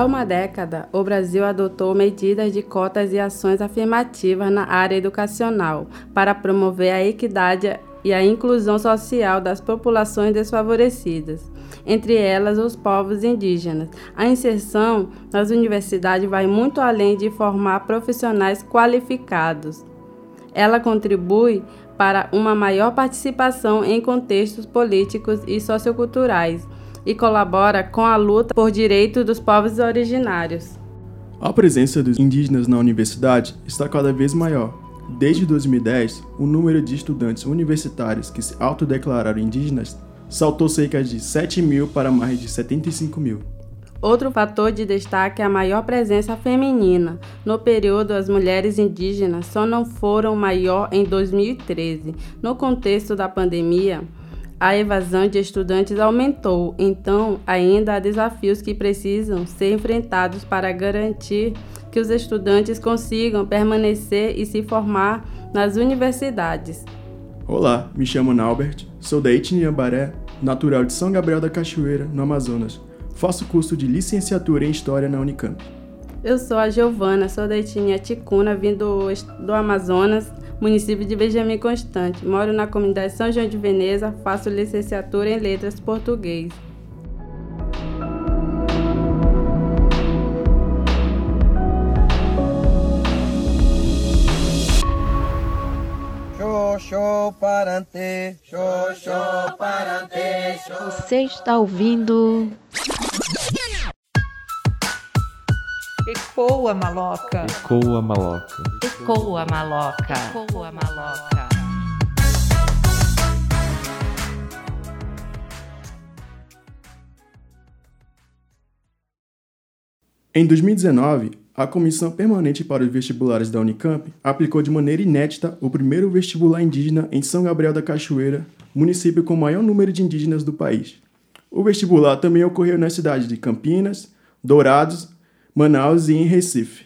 Há uma década, o Brasil adotou medidas de cotas e ações afirmativas na área educacional para promover a equidade e a inclusão social das populações desfavorecidas, entre elas os povos indígenas. A inserção nas universidades vai muito além de formar profissionais qualificados. Ela contribui para uma maior participação em contextos políticos e socioculturais e colabora com a luta por direitos dos povos originários. A presença dos indígenas na universidade está cada vez maior. Desde 2010, o número de estudantes universitários que se autodeclararam indígenas saltou cerca de 7 mil para mais de 75 mil. Outro fator de destaque é a maior presença feminina. No período, as mulheres indígenas só não foram maior em 2013. No contexto da pandemia, a evasão de estudantes aumentou, então ainda há desafios que precisam ser enfrentados para garantir que os estudantes consigam permanecer e se formar nas universidades. Olá, me chamo Naubert, sou da etnia Baré, natural de São Gabriel da Cachoeira, no Amazonas. Faço curso de licenciatura em História na Unicamp. Eu sou a Giovana, sou da etnia Ticuna, vindo do Amazonas, município de Benjamin Constante. Moro na comunidade São João de Veneza, faço licenciatura em Letras Português. Você está ouvindo Ecoa maloca. Ecoa maloca. Ecoa maloca. Ecoa maloca. Em 2019, a Comissão Permanente para os Vestibulares da Unicamp aplicou de maneira inédita o primeiro vestibular indígena em São Gabriel da Cachoeira, município com o maior número de indígenas do país. O vestibular também ocorreu nas cidades de Campinas, Dourados, Manaus e em Recife.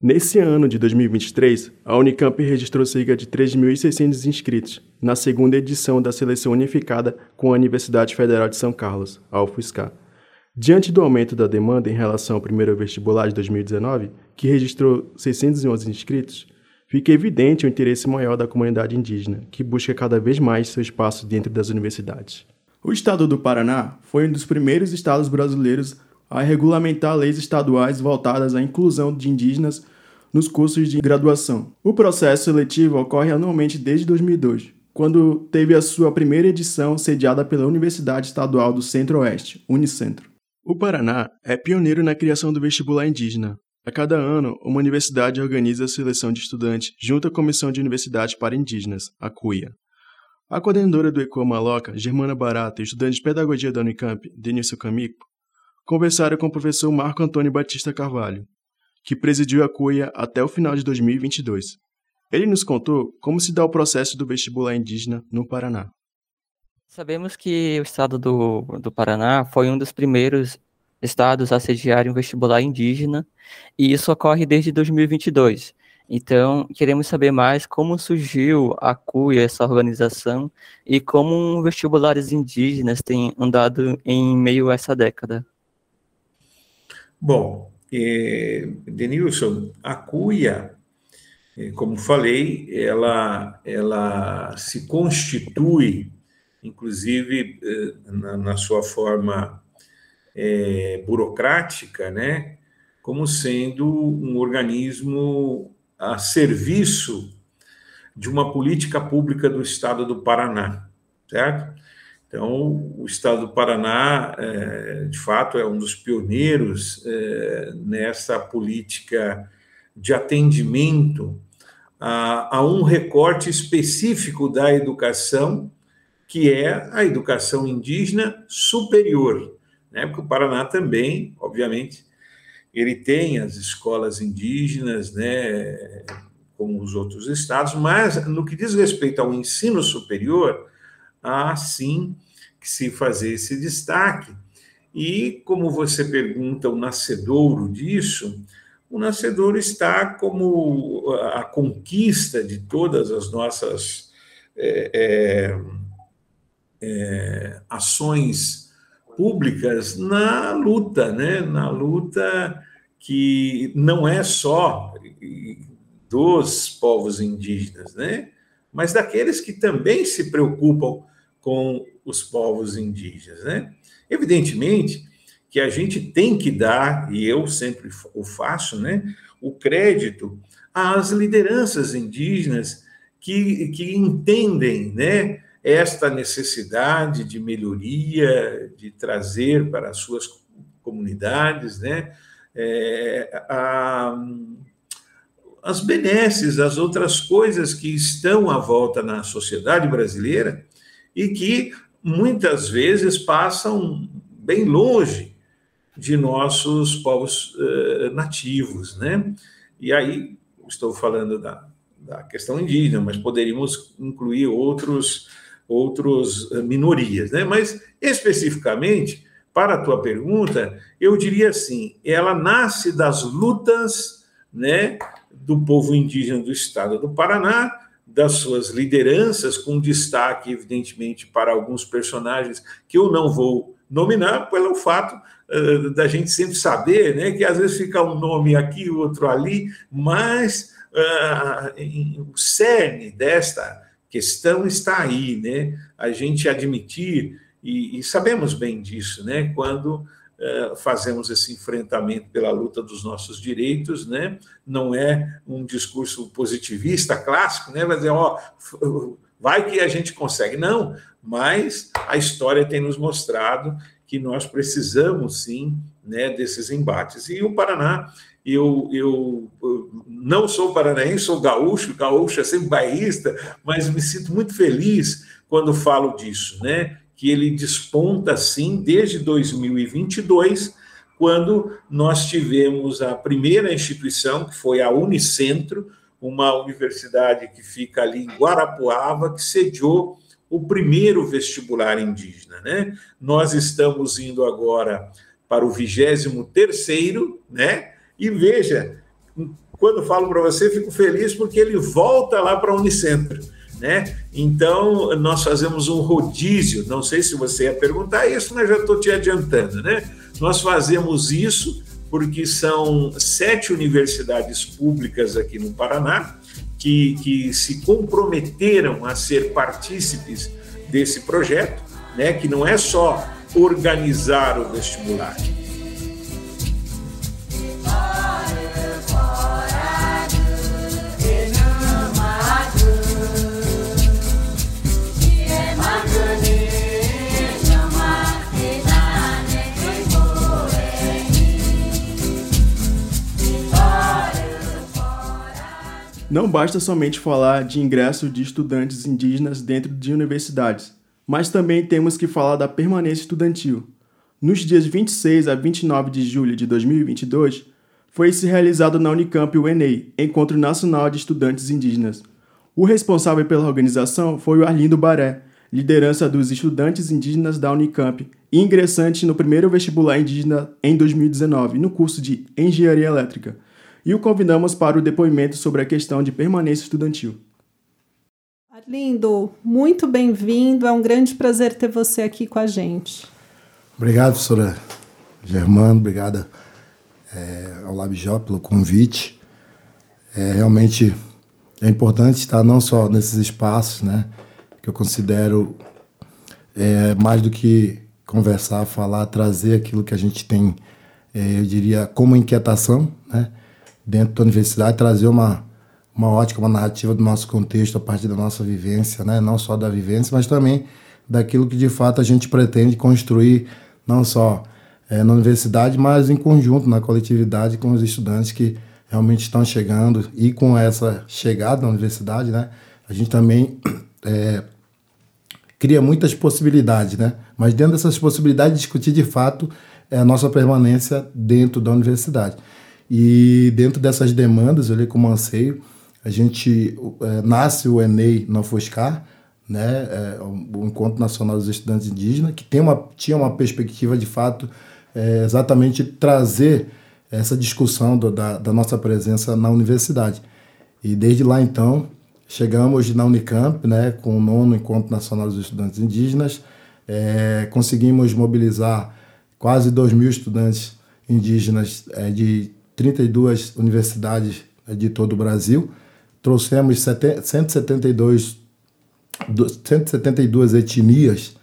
Nesse ano de 2023, a Unicamp registrou cerca de 3.600 inscritos na segunda edição da seleção unificada com a Universidade Federal de São Carlos, a UFSCar. Diante do aumento da demanda em relação ao primeiro vestibular de 2019, que registrou 611 inscritos, fica evidente o interesse maior da comunidade indígena, que busca cada vez mais seu espaço dentro das universidades. O estado do Paraná foi um dos primeiros estados brasileiros a regulamentar leis estaduais voltadas à inclusão de indígenas nos cursos de graduação. O processo seletivo ocorre anualmente desde 2002, quando teve a sua primeira edição sediada pela Universidade Estadual do Centro-Oeste, Unicentro. O Paraná é pioneiro na criação do vestibular indígena. A cada ano, uma universidade organiza a seleção de estudantes junto à Comissão de Universidades para Indígenas, a CUIA. A coordenadora do ECO Maloca, Germana Barata, estudante de pedagogia da Unicamp, Denilson Camico, conversaram com o professor Marco Antônio Batista Carvalho, que presidiu a CUIA até o final de 2022. Ele nos contou como se dá o processo do vestibular indígena no Paraná. Sabemos que o estado do, do Paraná foi um dos primeiros estados a sediarem um vestibular indígena, e isso ocorre desde 2022. Então, queremos saber mais como surgiu a CUIA, essa organização, e como vestibulares indígenas têm andado em meio a essa década. Bom, eh, Denilson, a cuia, eh, como falei, ela, ela se constitui, inclusive eh, na, na, sua forma burocrática, né, como sendo um organismo a serviço de uma política pública do Estado do Paraná, certo? Então, o estado do Paraná, é, de fato, é um dos pioneiros é, nessa política de atendimento a, a, um recorte específico da educação, que é a educação indígena superior. Né? Porque o Paraná também, obviamente, ele tem as escolas indígenas, né, como os outros estados, mas no que diz respeito ao ensino superior, há sim que se fazer esse destaque. E, como você pergunta, o nascedouro disso, o nascedouro está como a conquista de todas as nossas é, é, é, ações públicas na luta, né? na luta que não é só dos povos indígenas, né? mas daqueles que também se preocupam com os povos indígenas. Né? Evidentemente que a gente tem que dar, e eu sempre o faço, né, o crédito às lideranças indígenas que, que entendem né, esta necessidade de melhoria, de trazer para as suas comunidades né, é, a, as benesses, as outras coisas que estão à volta na sociedade brasileira e que muitas vezes passam bem longe de nossos povos uh, nativos, né? E aí estou falando da, da questão indígena, mas poderíamos incluir outros outros uh, minorias, né? Mas especificamente para a tua pergunta, eu diria assim, ela nasce das lutas, né, do povo indígena do estado do Paraná, das suas lideranças, com destaque, evidentemente, para alguns personagens que eu não vou nominar, pelo fato uh, da gente sempre saber né, que às vezes fica um nome aqui, outro ali, mas uh, o cerne desta questão está aí, né? A gente admitir, e, e sabemos bem disso, né? Quando fazemos esse enfrentamento pela luta dos nossos direitos, né? Não é um discurso positivista clássico, né? Vai dizer, ó, vai que a gente consegue. Não, mas a história tem nos mostrado que nós precisamos sim, né, desses embates. E o Paraná, eu, eu, eu não sou paranaense, sou gaúcho, gaúcho é sempre bairrista, mas me sinto muito feliz quando falo disso, né? Que ele desponta assim desde 2022, quando nós tivemos a primeira instituição, que foi a Unicentro, uma universidade que fica ali em Guarapuava, que sediou o primeiro vestibular indígena. Né? Nós estamos indo agora para o 23 né? E veja, quando falo para você, fico feliz porque ele volta lá para a Unicentro né? Então, nós fazemos um rodízio, não sei se você ia perguntar isso, mas já estou te adiantando, né? Nós fazemos isso porque são sete universidades públicas aqui no Paraná que, que se comprometeram a ser partícipes desse projeto, né? que não é só organizar o vestibular, Não basta somente falar de ingresso de estudantes indígenas dentro de universidades, mas também temos que falar da permanência estudantil. Nos dias 26 a 29 de julho de 2022, foi-se realizado na Unicamp o ENEI, Encontro Nacional de Estudantes Indígenas. O responsável pela organização foi o Arlindo Baré, liderança dos estudantes indígenas da Unicamp e ingressante no primeiro vestibular indígena em 2019, no curso de Engenharia Elétrica e o convidamos para o depoimento sobre a questão de permanência estudantil. Arlindo, muito bem-vindo. É um grande prazer ter você aqui com a gente. Obrigado, professora Germano. Obrigada é, ao LabJó pelo convite. É, realmente é importante estar não só nesses espaços, né, que eu considero é, mais do que conversar, falar, trazer aquilo que a gente tem, é, eu diria, como inquietação, né, dentro da universidade, trazer uma, uma ótica, uma narrativa do nosso contexto a partir da nossa vivência, né? não só da vivência, mas também daquilo que de fato a gente pretende construir, não só é, na universidade, mas em conjunto, na coletividade, com os estudantes que realmente estão chegando e com essa chegada na universidade, né? a gente também é, cria muitas possibilidades, né? mas dentro dessas possibilidades, discutir de fato é a nossa permanência dentro da universidade. E dentro dessas demandas, eu li como anseio, a gente é, nasce o ENEI na FUSCAR, né, é, o Encontro Nacional dos Estudantes Indígenas, que tem uma, tinha uma perspectiva de fato é, exatamente trazer essa discussão do, da, da nossa presença na universidade. E desde lá então chegamos na Unicamp, né, com o nono Encontro Nacional dos Estudantes Indígenas, é, conseguimos mobilizar quase 2 mil estudantes indígenas é, de 32 universidades é, de todo o Brasil. Trouxemos 172, 172 etnias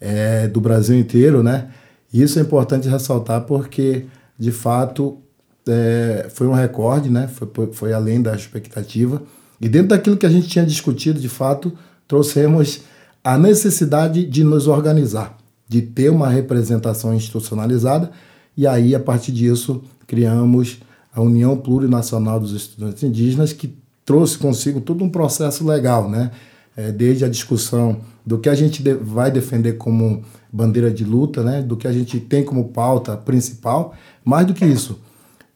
é, do Brasil inteiro, né? Isso é importante ressaltar porque, de fato, é, foi um recorde, né? Foi, foi além da expectativa. E dentro daquilo que a gente tinha discutido, de fato, trouxemos a necessidade de nos organizar, de ter uma representação institucionalizada, e aí, a partir disso, criamos a União Plurinacional dos Estudantes Indígenas, que trouxe consigo todo um processo legal, né? É, desde a discussão do que a gente vai defender como bandeira de luta, né? do que a gente tem como pauta principal, mais do que isso,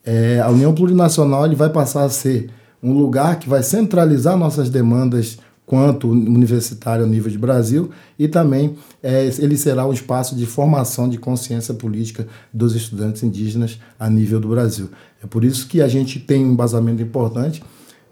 é, a União Plurinacional ele vai passar a ser um lugar que vai centralizar nossas demandas quanto universitário a nível de Brasil e também é, ele será um espaço de formação de consciência política dos estudantes indígenas a nível do Brasil. É por isso que a gente tem um embasamento importante.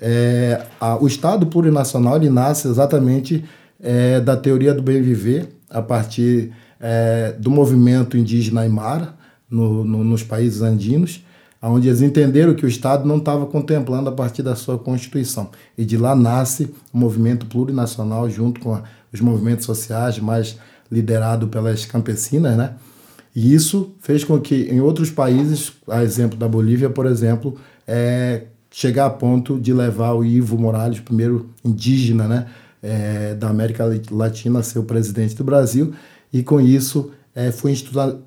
É, a, o Estado plurinacional ele nasce exatamente é, da teoria do bem viver a partir é, do movimento indígena Aymara no, no, nos países andinos onde eles entenderam que o Estado não estava contemplando a partir da sua Constituição. E de lá nasce o movimento plurinacional, junto com os movimentos sociais, mais liderado pelas campesinas, né? E isso fez com que em outros países, a exemplo da Bolívia, por exemplo, é, chegar a ponto de levar o Ivo Morales, primeiro indígena né, é, da América Latina, a ser o presidente do Brasil, e com isso é, foi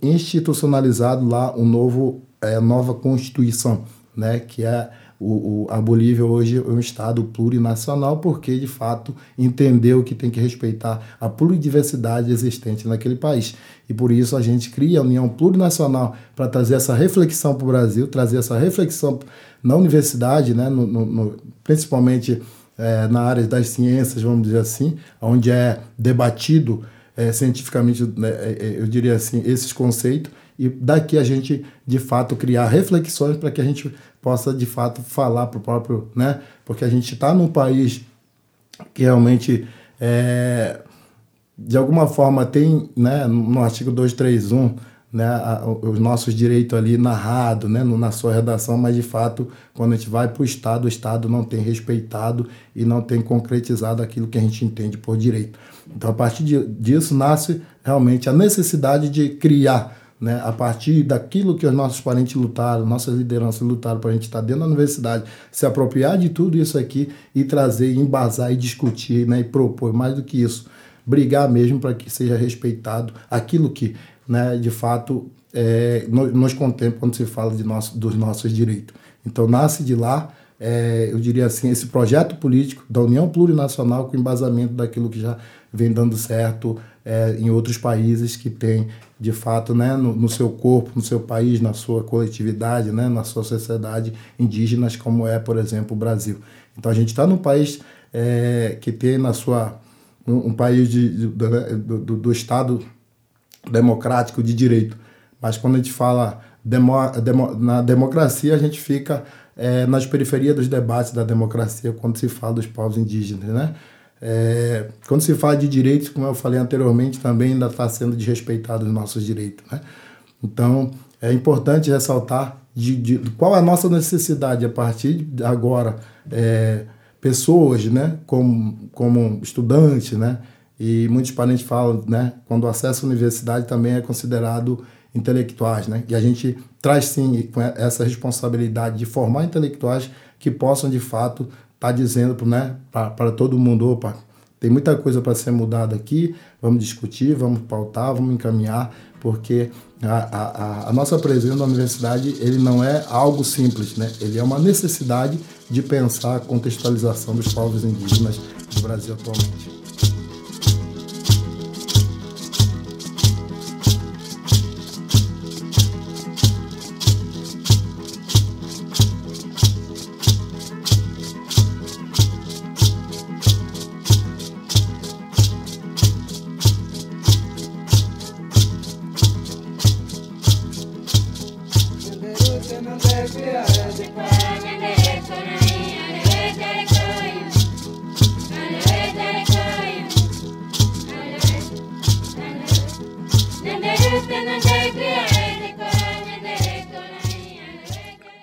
institucionalizado lá um novo é, nova Constituição, né, que é o, o, a Bolívia hoje é um Estado plurinacional, porque de fato entendeu que tem que respeitar a pluridiversidade existente naquele país. E por isso a gente cria a União Plurinacional para trazer essa reflexão para o Brasil, trazer essa reflexão na universidade, né, no, no, no principalmente é, na área das ciências, vamos dizer assim, onde é debatido é, cientificamente, né, é, é, eu diria assim, esses conceitos e daqui a gente de fato criar reflexões para que a gente possa de fato falar para o próprio, né? Porque a gente está num país que realmente é, de alguma forma tem, né, no artigo 231, né, a, os nossos direitos ali narrado, né, na sua redação, mas de fato, quando a gente vai para o Estado, o Estado não tem respeitado e não tem concretizado aquilo que a gente entende por direito. Então, a partir disso, nasce realmente a necessidade de criar né, a partir daquilo que os nossos parentes lutaram, nossas lideranças lutaram para a gente estar dentro da universidade, se apropriar de tudo isso aqui e trazer, embasar e discutir né, e propor, mais do que isso, brigar mesmo para que seja respeitado aquilo que, né, de fato, é, nos contempla quando se fala de nosso, dos nossos direitos. Então, nasce de lá, é, eu diria assim, esse projeto político da União Plurinacional com embasamento daquilo que já vem dando certo é, em outros países que tem de fato né, no, no, seu corpo, no seu país, na sua coletividade, né, na sua sociedade indígenas, como é, por exemplo, o Brasil. Então a gente está num país é, que tem na sua um, um país de, de, do, do, do, Estado democrático de direito, mas quando a gente fala demo, demo, na democracia a gente fica é, nas periferias dos debates da democracia quando se fala dos povos indígenas, né? É, quando se fala de direitos, como eu falei anteriormente, também ainda está sendo desrespeitado os nossos direitos. Né? Então, é importante ressaltar de, de, qual é a nossa necessidade a partir de agora. É, pessoas, né, como, como estudantes, né, e muitos parentes falam, né, quando acesso à universidade também é considerado intelectuais, né, e a gente traz sim essa responsabilidade de formar intelectuais que possam de fato está dizendo né, para todo mundo, opa, tem muita coisa para ser mudada aqui, vamos discutir, vamos pautar, vamos encaminhar, porque a, a, a, nossa presença na universidade ele não é algo simples, né? ele é uma necessidade de pensar a contextualização dos povos indígenas do Brasil atualmente.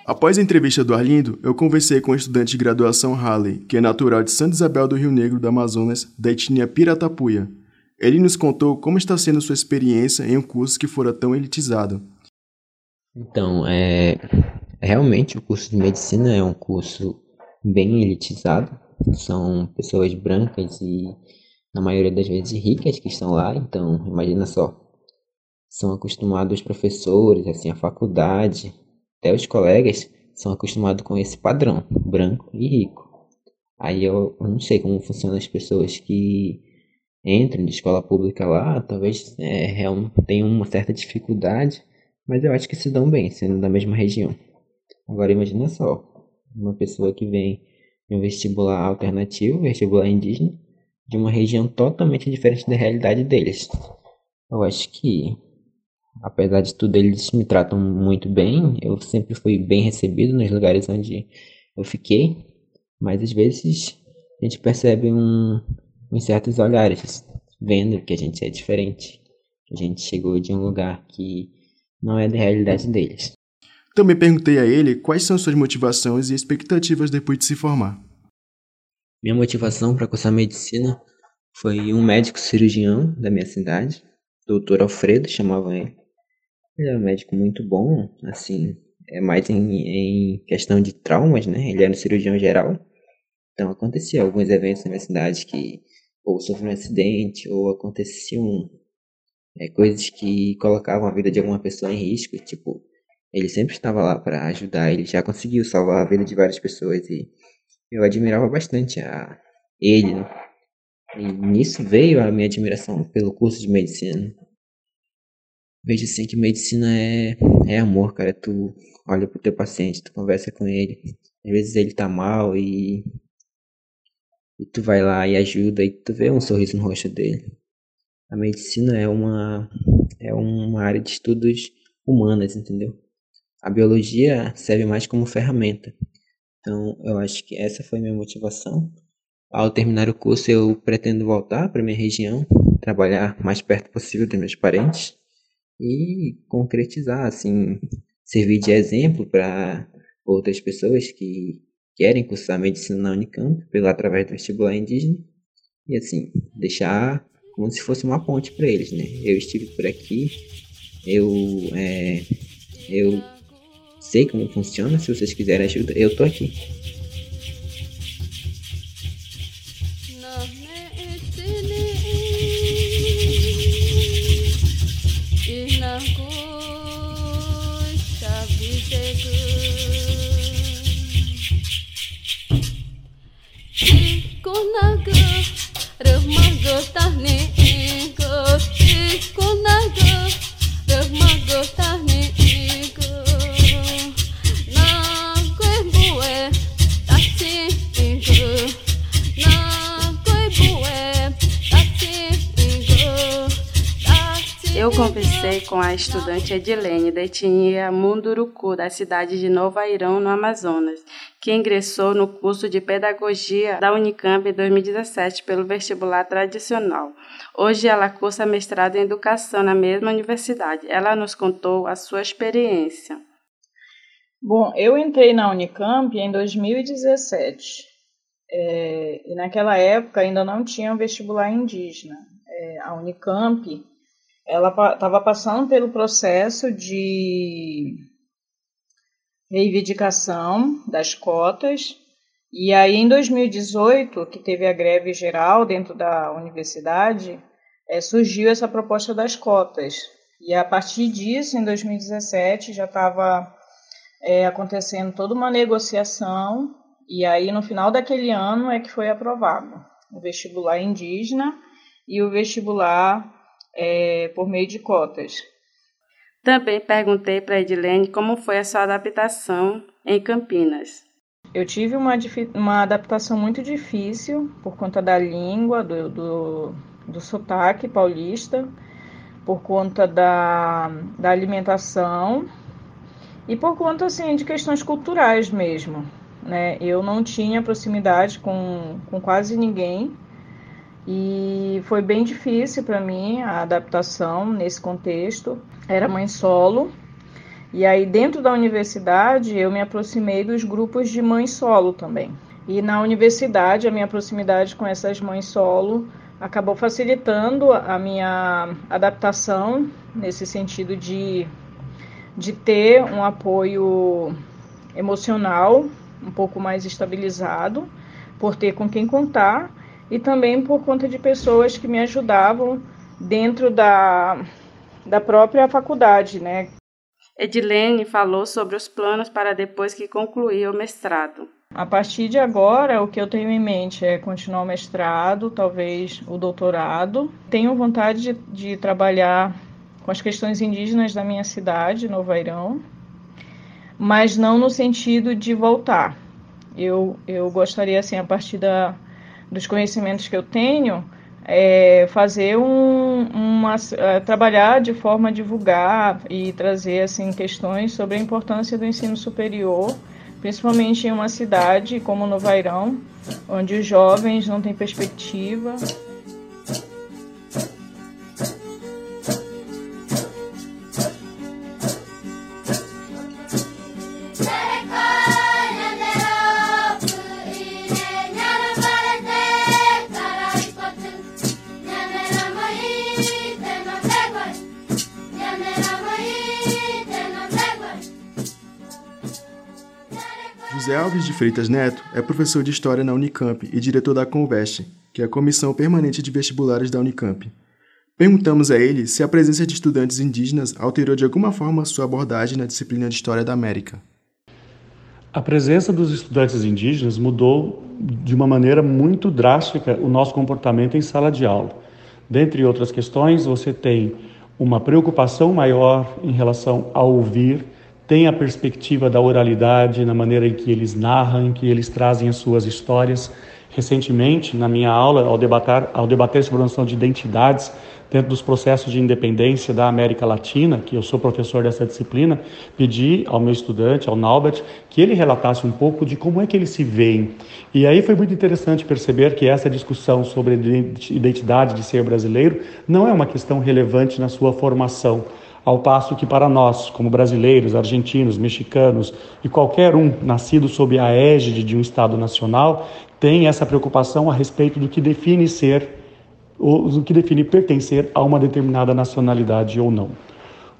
Após a entrevista do Arlindo, eu conversei com o estudante de graduação Halley, que é natural de Santa Isabel do Rio Negro do Amazonas, da etnia Piratapuia. Ele nos contou como está sendo sua experiência em um curso que fora tão elitizado. Então, é, realmente o curso de medicina é um curso bem elitizado. São pessoas brancas e, na maioria das vezes, ricas que estão lá. Então, imagina só, são acostumados os professores, assim, a faculdade, até os colegas são acostumados com esse padrão, branco e rico. Aí eu, não sei como funcionam as pessoas que entram de escola pública lá, talvez é, tenham uma certa dificuldade, mas eu acho que se dão bem, sendo da mesma região. Agora imagina só, uma pessoa que vem de um vestibular alternativo, vestibular indígena, de uma região totalmente diferente da realidade deles. Eu acho que, apesar de tudo, eles me tratam muito bem. Eu sempre fui bem recebido nos lugares onde eu fiquei, mas às vezes a gente percebe um, em certos olhares, vendo que a gente é diferente, que a gente chegou de um lugar que não é da realidade deles. Também perguntei a ele quais são suas motivações e expectativas depois de se formar. Minha motivação para cursar medicina foi um médico cirurgião da minha cidade, doutor Alfredo, chamavam ele. Ele é um médico muito bom, assim, é mais em, em questão de traumas, né? Ele era um cirurgião geral. Então acontecia alguns eventos na minha cidade que ou sofreu um acidente, ou aconteciam é, coisas que colocavam a vida de alguma pessoa em risco. Tipo, ele sempre estava lá para ajudar, ele já conseguiu salvar a vida de várias pessoas e eu admirava bastante a ele. Né? E nisso veio a minha admiração pelo curso de medicina. Vejo assim que medicina é, é amor, cara. Tu olha pro teu paciente, tu conversa com ele. Às vezes ele tá mal e e tu vai lá e ajuda e tu vê um sorriso no rosto dele. A medicina é uma é uma área de estudos humanas, entendeu? A biologia serve mais como ferramenta. Então, eu acho que essa foi minha motivação. Ao terminar o curso, eu pretendo voltar para minha região, trabalhar mais perto possível dos meus parentes e concretizar, assim, servir de exemplo para outras pessoas que querem cursar medicina na Unicamp, pela através do vestibular indígena, e assim, deixar como se fosse uma ponte para eles, né? Eu estive por aqui, eu, é, eu sei como funciona, se vocês quiserem ajuda, eu tô aqui. Estudante Edilene, da etnia Munduruku, da cidade de Novo Airão, no Amazonas, que ingressou no curso de Pedagogia da Unicamp em 2017 pelo vestibular tradicional. Hoje ela cursa mestrado em Educação na mesma universidade. Ela nos contou a sua experiência. Bom, eu entrei na Unicamp em 2017. É, e naquela época ainda não tinha um vestibular indígena. É, a Unicamp ela estava passando pelo processo de reivindicação das cotas. E aí, em 2018, que teve a greve geral dentro da universidade, é, surgiu essa proposta das cotas. E a partir disso, em 2017, já estava é, acontecendo toda uma negociação. E aí, no final daquele ano, é que foi aprovado o vestibular indígena e o vestibular é, por meio de cotas. Também perguntei para a Edilene como foi a sua adaptação em Campinas. Eu tive uma, uma adaptação muito difícil por conta da língua, do, do, do sotaque paulista, por conta da, da alimentação e por conta assim, de questões culturais mesmo. Né? Eu não tinha proximidade com, com quase ninguém e foi bem difícil para mim a adaptação nesse contexto. Era mãe solo E aí, dentro da universidade, eu me aproximei dos grupos de mães solo também. E na universidade, a minha proximidade com essas mães solo acabou facilitando a minha adaptação nesse sentido de, de ter um apoio emocional um pouco mais estabilizado, por ter com quem contar e também por conta de pessoas que me ajudavam dentro da, da própria faculdade, né? Edilene falou sobre os planos para depois que concluir o mestrado. A partir de agora, o que eu tenho em mente é continuar o mestrado, talvez o doutorado. Tenho vontade de, de trabalhar com as questões indígenas da minha cidade, Novo Airão, mas não no sentido de voltar. Eu, eu gostaria, assim, a partir da, dos conhecimentos que eu tenho, é, fazer um, uma, é, trabalhar de forma a divulgar e trazer assim questões sobre a importância do ensino superior principalmente em uma cidade como Novairão, onde os jovens não têm perspectiva. José Alves de Freitas Neto é professor de História na Unicamp e diretor da Conveste, que é a Comissão Permanente de Vestibulares da Unicamp. Perguntamos a ele se a presença de estudantes indígenas alterou de alguma forma sua abordagem na disciplina de História da América. A presença dos estudantes indígenas mudou de uma maneira muito drástica o nosso comportamento em sala de aula. Dentre outras questões, você tem uma preocupação maior em relação a ouvir tem a perspectiva da oralidade na maneira em que eles narram, em que eles trazem as suas histórias. Recentemente, na minha aula, ao debater, ao debater sobre a noção de identidades dentro dos processos de independência da América Latina, que eu sou professor dessa disciplina, pedi ao meu estudante, ao Naubert, que ele relatasse um pouco de como é que eles se veem. E aí foi muito interessante perceber que essa discussão sobre identidade de ser brasileiro não é uma questão relevante na sua formação ao passo que para nós, como brasileiros, argentinos, mexicanos e qualquer um nascido sob a égide de um Estado nacional, tem essa preocupação a respeito do que define ser, do que define pertencer a uma determinada nacionalidade ou não.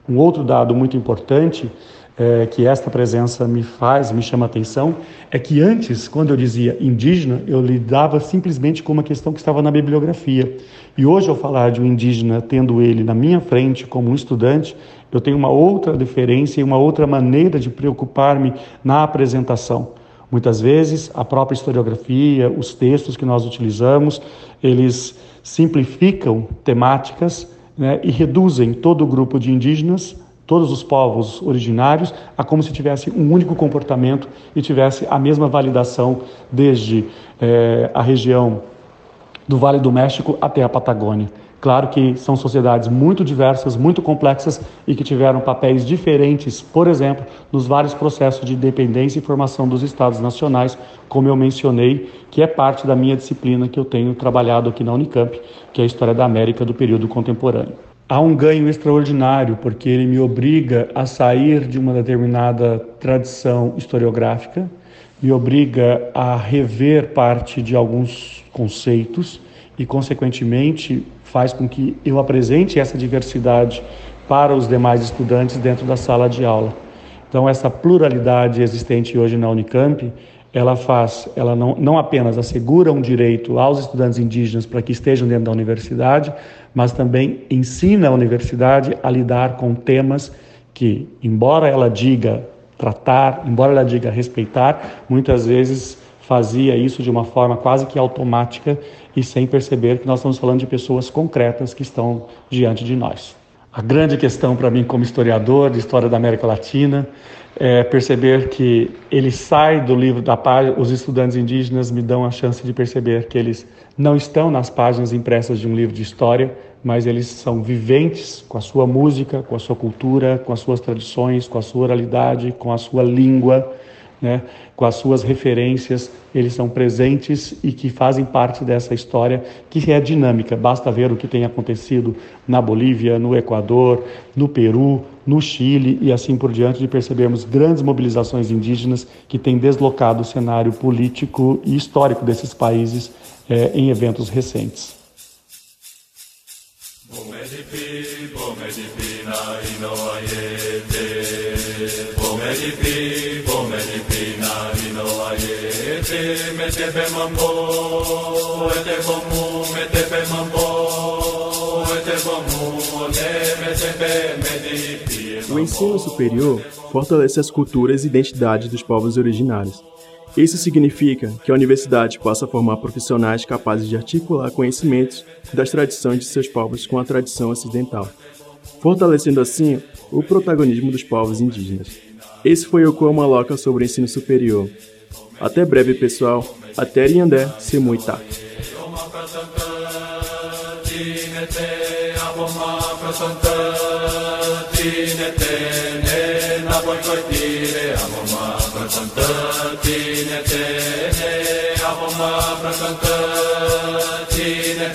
Um outro dado muito importante é, que esta presença me faz, me chama a atenção, é que antes, quando eu dizia indígena, eu lidava simplesmente com uma questão que estava na bibliografia. E hoje, ao falar de um indígena, tendo ele na minha frente como um estudante, eu tenho uma outra deferência e uma outra maneira de preocupar-me na apresentação. Muitas vezes, a própria historiografia, os textos que nós utilizamos, eles simplificam temáticas né, e reduzem todo o grupo de indígenas todos os povos originários a como se tivesse um único comportamento e tivesse a mesma validação desde é, a região do Vale do México até a Patagônia. Claro que são sociedades muito diversas, muito complexas e que tiveram papéis diferentes, por exemplo, nos vários processos de independência e formação dos Estados nacionais, como eu mencionei, que é parte da minha disciplina que eu tenho trabalhado aqui na Unicamp, que é a História da América do período contemporâneo há um ganho extraordinário, porque ele me obriga a sair de uma determinada tradição historiográfica, me obriga a rever parte de alguns conceitos e, consequentemente, faz com que eu apresente essa diversidade para os demais estudantes dentro da sala de aula. Então, essa pluralidade existente hoje na Unicamp, ela faz, ela não, não apenas assegura um direito aos estudantes indígenas para que estejam dentro da universidade, mas também ensina a universidade a lidar com temas que, embora ela diga tratar, embora ela diga respeitar, muitas vezes fazia isso de uma forma quase que automática e sem perceber que nós estamos falando de pessoas concretas que estão diante de nós. A grande questão para mim como historiador de história da América Latina é perceber que ele sai do livro da página, os estudantes indígenas me dão a chance de perceber que eles não estão nas páginas impressas de um livro de história, mas eles são viventes com a sua música, com a sua cultura, com as suas tradições, com a sua oralidade, com a sua língua, né, com as suas referências, eles são presentes e que fazem parte dessa história que é dinâmica. Basta ver o que tem acontecido na Bolívia, no Equador, no Peru, no Chile e assim por diante, de percebermos grandes mobilizações indígenas que têm deslocado o cenário político e histórico desses países é, em eventos recentes. O ensino superior fortalece as culturas e identidades dos povos originários. Isso significa que a universidade possa formar profissionais capazes de articular conhecimentos das tradições de seus povos com a tradição ocidental, fortalecendo assim o protagonismo dos povos indígenas. Esse foi o Coa Maloca sobre o ensino superior. Até breve, pessoal. Até Riandé, Semuitá. Tine